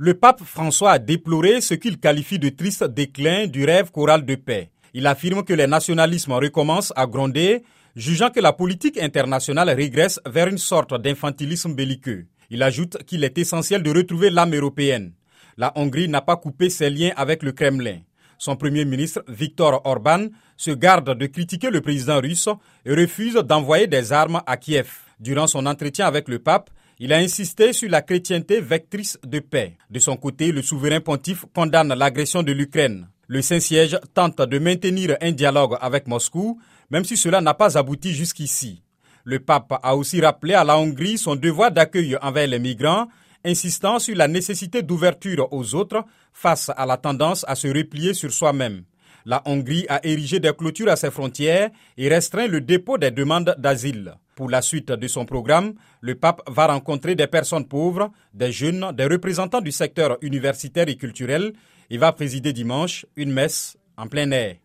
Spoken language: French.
Le pape François a déploré ce qu'il qualifie de triste déclin du rêve choral de paix. Il affirme que les nationalismes recommencent à gronder, jugeant que la politique internationale régresse vers une sorte d'infantilisme belliqueux. Il ajoute qu'il est essentiel de retrouver l'âme européenne. La Hongrie n'a pas coupé ses liens avec le Kremlin. Son premier ministre, Viktor Orban, se garde de critiquer le président russe et refuse d'envoyer des armes à Kiev. Durant son entretien avec le pape, il a insisté sur la chrétienté vectrice de paix. De son côté, le souverain pontife condamne l'agression de l'Ukraine. Le Saint-Siège tente de maintenir un dialogue avec Moscou, même si cela n'a pas abouti jusqu'ici. Le pape a aussi rappelé à la Hongrie son devoir d'accueil envers les migrants, insistant sur la nécessité d'ouverture aux autres face à la tendance à se replier sur soi-même. La Hongrie a érigé des clôtures à ses frontières et restreint le dépôt des demandes d'asile. Pour la suite de son programme, le pape va rencontrer des personnes pauvres, des jeunes, des représentants du secteur universitaire et culturel et va présider dimanche une messe en plein air.